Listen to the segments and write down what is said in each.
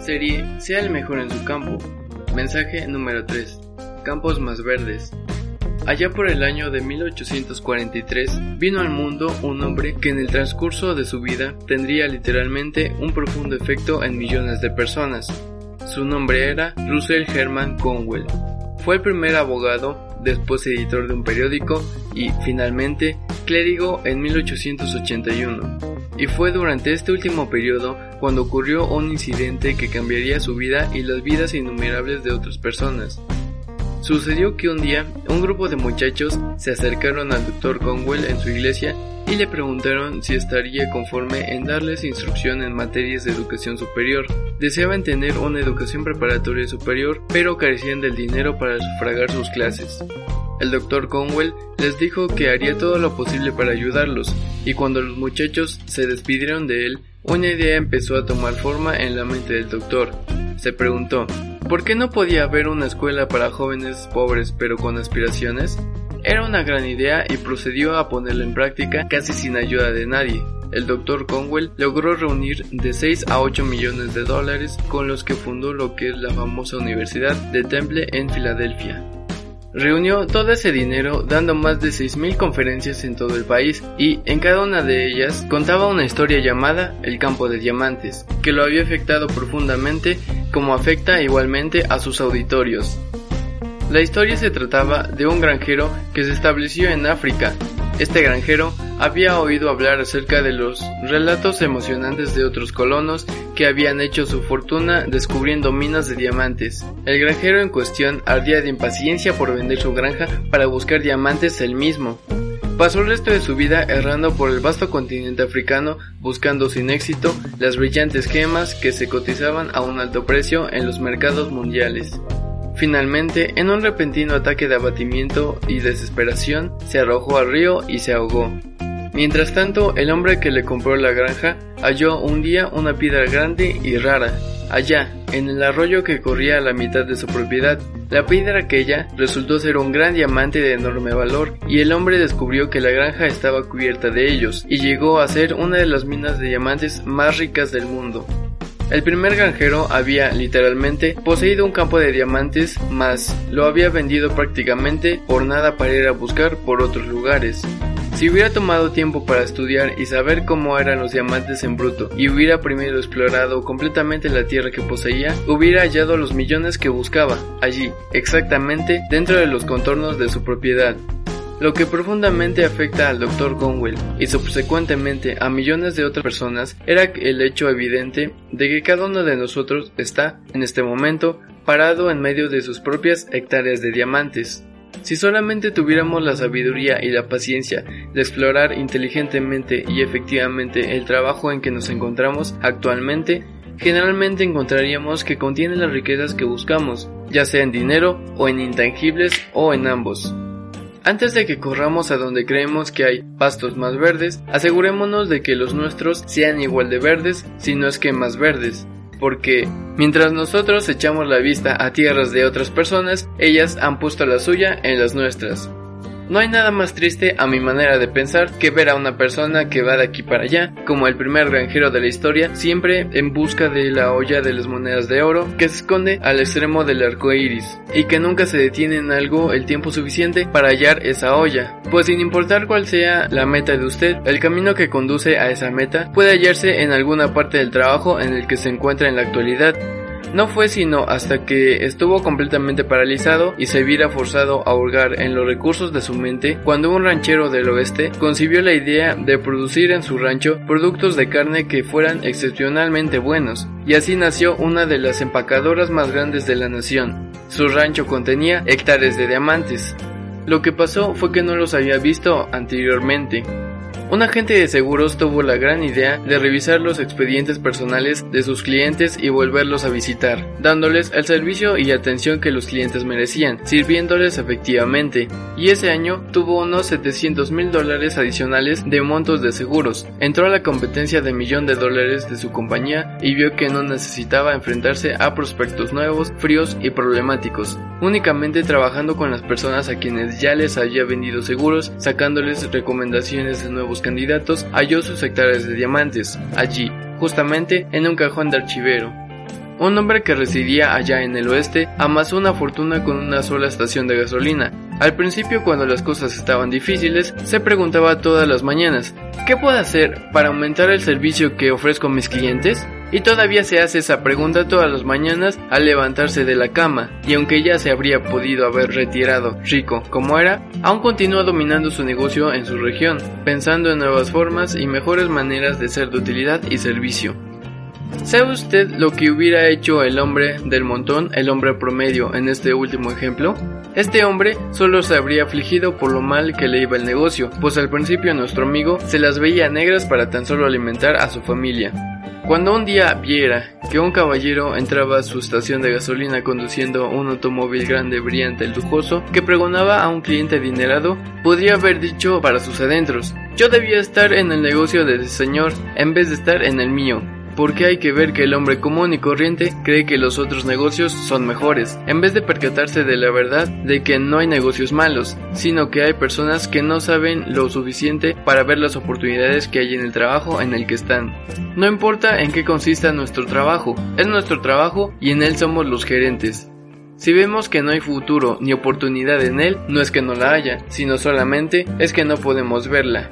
Serie Sea el mejor en su campo. Mensaje número 3. Campos más verdes. Allá por el año de 1843 vino al mundo un hombre que en el transcurso de su vida tendría literalmente un profundo efecto en millones de personas. Su nombre era Russell Herman Conwell. Fue el primer abogado, después editor de un periódico y, finalmente, clérigo en 1881. Y fue durante este último periodo cuando ocurrió un incidente que cambiaría su vida y las vidas innumerables de otras personas. Sucedió que un día un grupo de muchachos se acercaron al Dr. Conwell en su iglesia y le preguntaron si estaría conforme en darles instrucción en materias de educación superior. Deseaban tener una educación preparatoria superior, pero carecían del dinero para sufragar sus clases. El Dr. Conwell les dijo que haría todo lo posible para ayudarlos, y cuando los muchachos se despidieron de él, una idea empezó a tomar forma en la mente del doctor. Se preguntó, ¿por qué no podía haber una escuela para jóvenes pobres pero con aspiraciones? Era una gran idea y procedió a ponerla en práctica casi sin ayuda de nadie. El Dr. Conwell logró reunir de 6 a 8 millones de dólares con los que fundó lo que es la famosa Universidad de Temple en Filadelfia. Reunió todo ese dinero dando más de 6.000 conferencias en todo el país y en cada una de ellas contaba una historia llamada El campo de diamantes, que lo había afectado profundamente como afecta igualmente a sus auditorios. La historia se trataba de un granjero que se estableció en África. Este granjero había oído hablar acerca de los relatos emocionantes de otros colonos que habían hecho su fortuna descubriendo minas de diamantes. El granjero en cuestión ardía de impaciencia por vender su granja para buscar diamantes él mismo. Pasó el resto de su vida errando por el vasto continente africano buscando sin éxito las brillantes gemas que se cotizaban a un alto precio en los mercados mundiales. Finalmente, en un repentino ataque de abatimiento y desesperación, se arrojó al río y se ahogó. Mientras tanto, el hombre que le compró la granja halló un día una piedra grande y rara, allá, en el arroyo que corría a la mitad de su propiedad. La piedra aquella resultó ser un gran diamante de enorme valor, y el hombre descubrió que la granja estaba cubierta de ellos, y llegó a ser una de las minas de diamantes más ricas del mundo. El primer granjero había, literalmente, poseído un campo de diamantes, mas lo había vendido prácticamente por nada para ir a buscar por otros lugares. Si hubiera tomado tiempo para estudiar y saber cómo eran los diamantes en bruto y hubiera primero explorado completamente la tierra que poseía, hubiera hallado los millones que buscaba, allí, exactamente dentro de los contornos de su propiedad. Lo que profundamente afecta al Dr. Conwell y subsecuentemente a millones de otras personas era el hecho evidente de que cada uno de nosotros está, en este momento, parado en medio de sus propias hectáreas de diamantes. Si solamente tuviéramos la sabiduría y la paciencia de explorar inteligentemente y efectivamente el trabajo en que nos encontramos actualmente, generalmente encontraríamos que contiene las riquezas que buscamos, ya sea en dinero o en intangibles o en ambos. Antes de que corramos a donde creemos que hay pastos más verdes, asegurémonos de que los nuestros sean igual de verdes, si no es que más verdes. Porque mientras nosotros echamos la vista a tierras de otras personas, ellas han puesto la suya en las nuestras. No hay nada más triste a mi manera de pensar que ver a una persona que va de aquí para allá, como el primer granjero de la historia, siempre en busca de la olla de las monedas de oro que se esconde al extremo del arco iris, y que nunca se detiene en algo el tiempo suficiente para hallar esa olla. Pues sin importar cuál sea la meta de usted, el camino que conduce a esa meta puede hallarse en alguna parte del trabajo en el que se encuentra en la actualidad. No fue sino hasta que estuvo completamente paralizado y se viera forzado a hurgar en los recursos de su mente cuando un ranchero del oeste concibió la idea de producir en su rancho productos de carne que fueran excepcionalmente buenos, y así nació una de las empacadoras más grandes de la nación. Su rancho contenía hectáreas de diamantes. Lo que pasó fue que no los había visto anteriormente. Un agente de seguros tuvo la gran idea de revisar los expedientes personales de sus clientes y volverlos a visitar, dándoles el servicio y atención que los clientes merecían, sirviéndoles efectivamente, y ese año tuvo unos 700 mil dólares adicionales de montos de seguros. Entró a la competencia de millón de dólares de su compañía y vio que no necesitaba enfrentarse a prospectos nuevos, fríos y problemáticos, únicamente trabajando con las personas a quienes ya les había vendido seguros, sacándoles recomendaciones de nuevos candidatos, halló sus hectáreas de diamantes, allí, justamente en un cajón de archivero. Un hombre que residía allá en el oeste amasó una fortuna con una sola estación de gasolina. Al principio cuando las cosas estaban difíciles, se preguntaba todas las mañanas, ¿qué puedo hacer para aumentar el servicio que ofrezco a mis clientes? Y todavía se hace esa pregunta todas las mañanas al levantarse de la cama, y aunque ya se habría podido haber retirado rico como era, aún continúa dominando su negocio en su región, pensando en nuevas formas y mejores maneras de ser de utilidad y servicio. ¿Sabe usted lo que hubiera hecho el hombre del montón, el hombre promedio, en este último ejemplo? Este hombre solo se habría afligido por lo mal que le iba el negocio, pues al principio nuestro amigo se las veía negras para tan solo alimentar a su familia. Cuando un día viera que un caballero entraba a su estación de gasolina conduciendo un automóvil grande, brillante lujoso, que pregonaba a un cliente adinerado, podría haber dicho para sus adentros, yo debía estar en el negocio de ese señor en vez de estar en el mío porque hay que ver que el hombre común y corriente cree que los otros negocios son mejores, en vez de percatarse de la verdad de que no hay negocios malos, sino que hay personas que no saben lo suficiente para ver las oportunidades que hay en el trabajo en el que están. No importa en qué consista nuestro trabajo, es nuestro trabajo y en él somos los gerentes. Si vemos que no hay futuro ni oportunidad en él, no es que no la haya, sino solamente es que no podemos verla.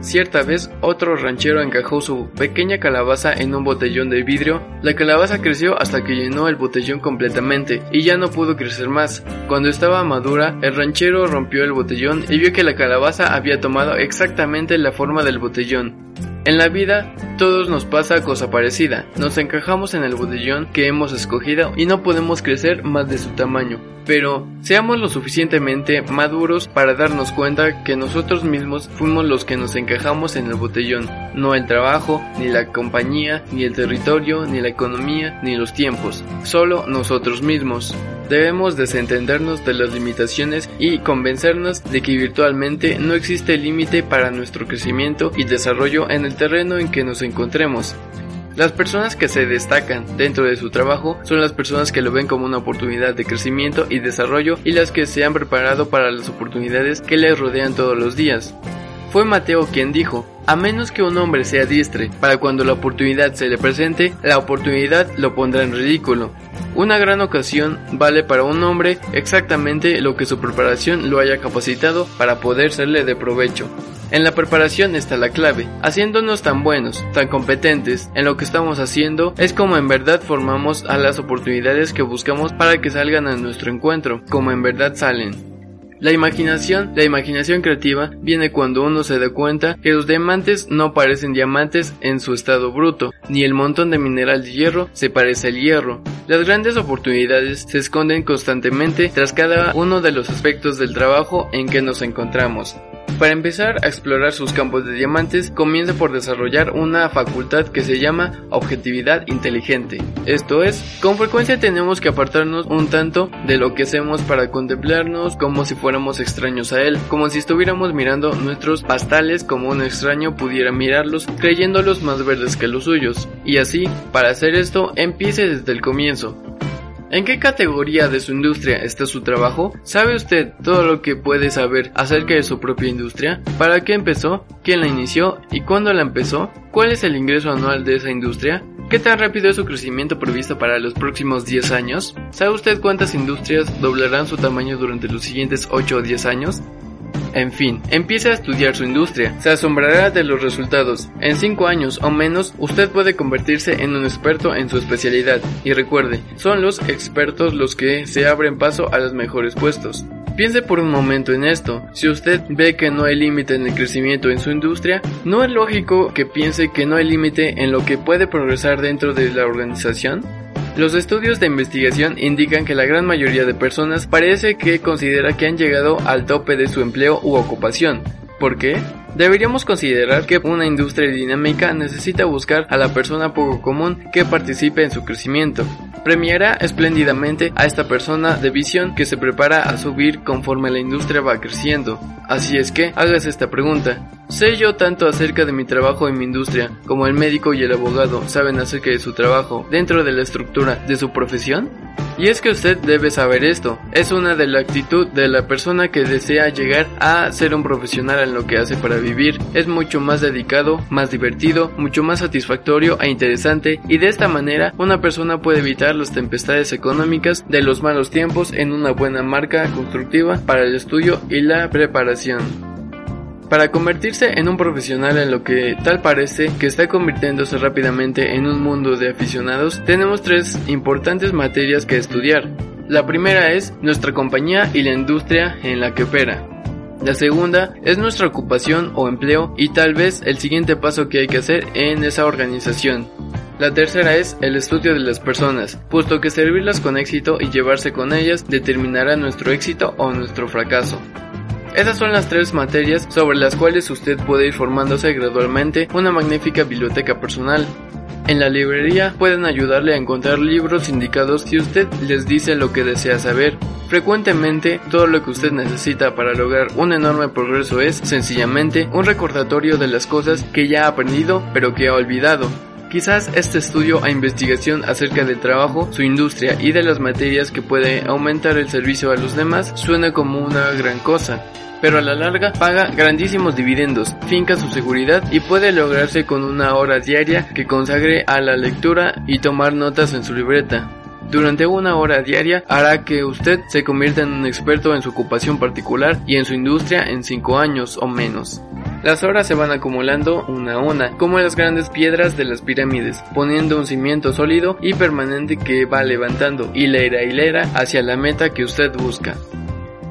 Cierta vez otro ranchero encajó su pequeña calabaza en un botellón de vidrio. La calabaza creció hasta que llenó el botellón completamente y ya no pudo crecer más. Cuando estaba madura, el ranchero rompió el botellón y vio que la calabaza había tomado exactamente la forma del botellón. En la vida, todos nos pasa cosa parecida. Nos encajamos en el botellón que hemos escogido y no podemos crecer más de su tamaño. Pero seamos lo suficientemente maduros para darnos cuenta que nosotros mismos fuimos los que nos encajamos en el botellón, no el trabajo, ni la compañía, ni el territorio, ni la economía, ni los tiempos, solo nosotros mismos. Debemos desentendernos de las limitaciones y convencernos de que virtualmente no existe límite para nuestro crecimiento y desarrollo en el terreno en que nos encontremos. Las personas que se destacan dentro de su trabajo son las personas que lo ven como una oportunidad de crecimiento y desarrollo y las que se han preparado para las oportunidades que les rodean todos los días. Fue Mateo quien dijo, a menos que un hombre sea diestre para cuando la oportunidad se le presente, la oportunidad lo pondrá en ridículo. Una gran ocasión vale para un hombre exactamente lo que su preparación lo haya capacitado para poder serle de provecho. En la preparación está la clave. Haciéndonos tan buenos, tan competentes en lo que estamos haciendo, es como en verdad formamos a las oportunidades que buscamos para que salgan a nuestro encuentro, como en verdad salen. La imaginación, la imaginación creativa, viene cuando uno se da cuenta que los diamantes no parecen diamantes en su estado bruto, ni el montón de mineral de hierro se parece al hierro. Las grandes oportunidades se esconden constantemente tras cada uno de los aspectos del trabajo en que nos encontramos. Para empezar a explorar sus campos de diamantes, comienza por desarrollar una facultad que se llama objetividad inteligente. Esto es, con frecuencia tenemos que apartarnos un tanto de lo que hacemos para contemplarnos como si fuéramos extraños a él, como si estuviéramos mirando nuestros pastales como un extraño pudiera mirarlos, creyéndolos más verdes que los suyos. Y así, para hacer esto, empiece desde el comienzo. ¿En qué categoría de su industria está su trabajo? ¿Sabe usted todo lo que puede saber acerca de su propia industria? ¿Para qué empezó? ¿Quién la inició? ¿Y cuándo la empezó? ¿Cuál es el ingreso anual de esa industria? ¿Qué tan rápido es su crecimiento previsto para los próximos 10 años? ¿Sabe usted cuántas industrias doblarán su tamaño durante los siguientes 8 o 10 años? En fin, empiece a estudiar su industria. Se asombrará de los resultados. En 5 años o menos, usted puede convertirse en un experto en su especialidad. Y recuerde, son los expertos los que se abren paso a los mejores puestos. Piense por un momento en esto. Si usted ve que no hay límite en el crecimiento en su industria, ¿no es lógico que piense que no hay límite en lo que puede progresar dentro de la organización? Los estudios de investigación indican que la gran mayoría de personas parece que considera que han llegado al tope de su empleo u ocupación. ¿Por qué? Deberíamos considerar que una industria dinámica necesita buscar a la persona poco común que participe en su crecimiento. Premiará espléndidamente a esta persona de visión que se prepara a subir conforme la industria va creciendo. Así es que, hagas esta pregunta. ¿Sé yo tanto acerca de mi trabajo en mi industria como el médico y el abogado saben acerca de su trabajo dentro de la estructura de su profesión? Y es que usted debe saber esto, es una de la actitud de la persona que desea llegar a ser un profesional en lo que hace para vivir, es mucho más dedicado, más divertido, mucho más satisfactorio e interesante y de esta manera una persona puede evitar las tempestades económicas de los malos tiempos en una buena marca constructiva para el estudio y la preparación. Para convertirse en un profesional en lo que tal parece que está convirtiéndose rápidamente en un mundo de aficionados, tenemos tres importantes materias que estudiar. La primera es nuestra compañía y la industria en la que opera. La segunda es nuestra ocupación o empleo y tal vez el siguiente paso que hay que hacer en esa organización. La tercera es el estudio de las personas, puesto que servirlas con éxito y llevarse con ellas determinará nuestro éxito o nuestro fracaso. Esas son las tres materias sobre las cuales usted puede ir formándose gradualmente una magnífica biblioteca personal. En la librería pueden ayudarle a encontrar libros indicados si usted les dice lo que desea saber. Frecuentemente, todo lo que usted necesita para lograr un enorme progreso es, sencillamente, un recordatorio de las cosas que ya ha aprendido pero que ha olvidado. Quizás este estudio a investigación acerca del trabajo, su industria y de las materias que puede aumentar el servicio a los demás suene como una gran cosa, pero a la larga paga grandísimos dividendos, finca su seguridad y puede lograrse con una hora diaria que consagre a la lectura y tomar notas en su libreta. Durante una hora diaria hará que usted se convierta en un experto en su ocupación particular y en su industria en 5 años o menos. Las horas se van acumulando una a una, como las grandes piedras de las pirámides, poniendo un cimiento sólido y permanente que va levantando hilera hilera hacia la meta que usted busca.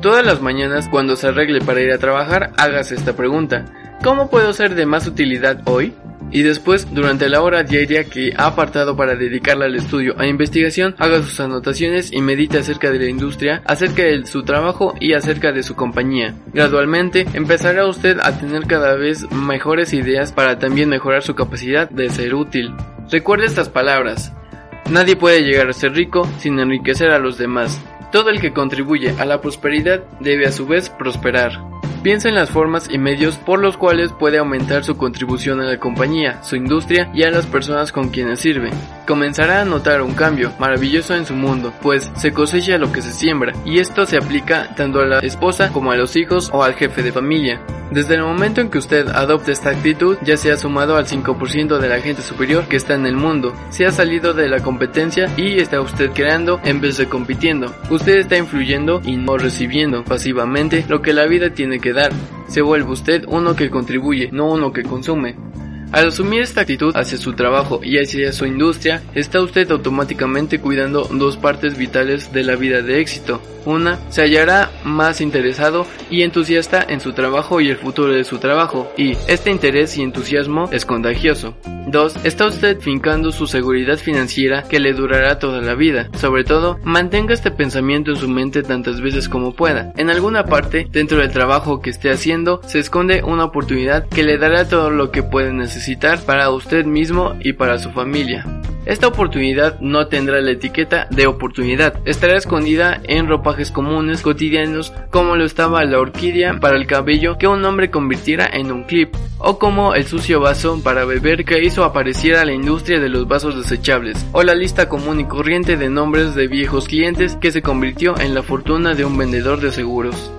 Todas las mañanas, cuando se arregle para ir a trabajar, hágase esta pregunta. ¿Cómo puedo ser de más utilidad hoy? Y después, durante la hora diaria que ha apartado para dedicarla al estudio e investigación, haga sus anotaciones y medite acerca de la industria, acerca de su trabajo y acerca de su compañía. Gradualmente, empezará usted a tener cada vez mejores ideas para también mejorar su capacidad de ser útil. Recuerde estas palabras. Nadie puede llegar a ser rico sin enriquecer a los demás. Todo el que contribuye a la prosperidad debe a su vez prosperar. Piensa en las formas y medios por los cuales puede aumentar su contribución a la compañía, su industria y a las personas con quienes sirve. Comenzará a notar un cambio maravilloso en su mundo, pues se cosecha lo que se siembra, y esto se aplica tanto a la esposa como a los hijos o al jefe de familia. Desde el momento en que usted adopte esta actitud, ya se ha sumado al 5% de la gente superior que está en el mundo, se ha salido de la competencia y está usted creando en vez de compitiendo. Usted está influyendo y no recibiendo pasivamente lo que la vida tiene que Se vuelve usted uno que contribuye, no uno que consume. Al asumir esta actitud hacia su trabajo y hacia su industria, está usted automáticamente cuidando dos partes vitales de la vida de éxito. Una, se hallará más interesado y entusiasta en su trabajo y el futuro de su trabajo, y este interés y entusiasmo es contagioso. 2. Está usted fincando su seguridad financiera que le durará toda la vida. Sobre todo, mantenga este pensamiento en su mente tantas veces como pueda. En alguna parte, dentro del trabajo que esté haciendo, se esconde una oportunidad que le dará todo lo que puede necesitar para usted mismo y para su familia. Esta oportunidad no tendrá la etiqueta de oportunidad, estará escondida en ropajes comunes, cotidianos, como lo estaba la orquídea para el cabello que un hombre convirtiera en un clip, o como el sucio vaso para beber que hizo apareciera la industria de los vasos desechables, o la lista común y corriente de nombres de viejos clientes que se convirtió en la fortuna de un vendedor de seguros.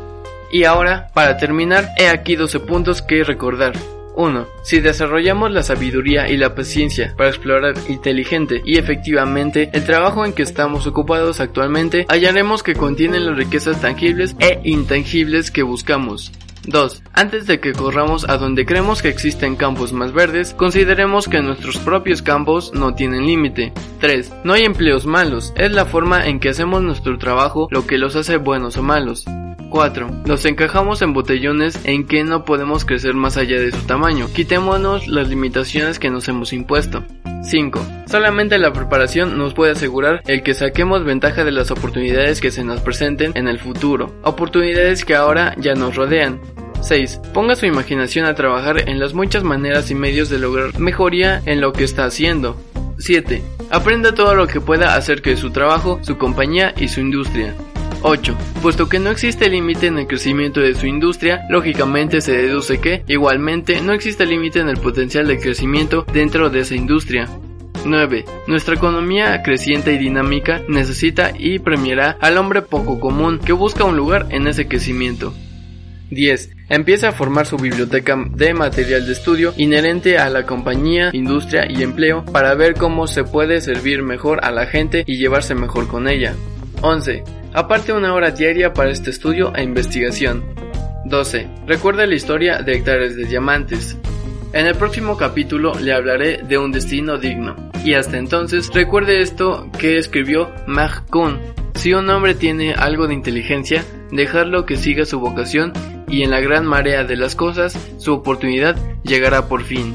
Y ahora, para terminar, he aquí 12 puntos que recordar. 1. Si desarrollamos la sabiduría y la paciencia para explorar inteligente y efectivamente el trabajo en que estamos ocupados actualmente, hallaremos que contienen las riquezas tangibles e intangibles que buscamos. 2. Antes de que corramos a donde creemos que existen campos más verdes, consideremos que nuestros propios campos no tienen límite. 3. No hay empleos malos, es la forma en que hacemos nuestro trabajo lo que los hace buenos o malos. 4. Los encajamos en botellones en que no podemos crecer más allá de su tamaño. Quitémonos las limitaciones que nos hemos impuesto. 5. Solamente la preparación nos puede asegurar el que saquemos ventaja de las oportunidades que se nos presenten en el futuro, oportunidades que ahora ya nos rodean. 6. Ponga su imaginación a trabajar en las muchas maneras y medios de lograr mejoría en lo que está haciendo. 7. Aprenda todo lo que pueda acerca de su trabajo, su compañía y su industria. 8. Puesto que no existe límite en el crecimiento de su industria, lógicamente se deduce que, igualmente, no existe límite en el potencial de crecimiento dentro de esa industria. 9. Nuestra economía creciente y dinámica necesita y premiará al hombre poco común que busca un lugar en ese crecimiento. 10. Empieza a formar su biblioteca de material de estudio inherente a la compañía, industria y empleo para ver cómo se puede servir mejor a la gente y llevarse mejor con ella. 11. Aparte una hora diaria para este estudio e investigación. 12. Recuerda la historia de hectáreas de diamantes. En el próximo capítulo le hablaré de un destino digno. Y hasta entonces recuerde esto que escribió Mag Kun. Si un hombre tiene algo de inteligencia, dejarlo que siga su vocación y en la gran marea de las cosas, su oportunidad llegará por fin.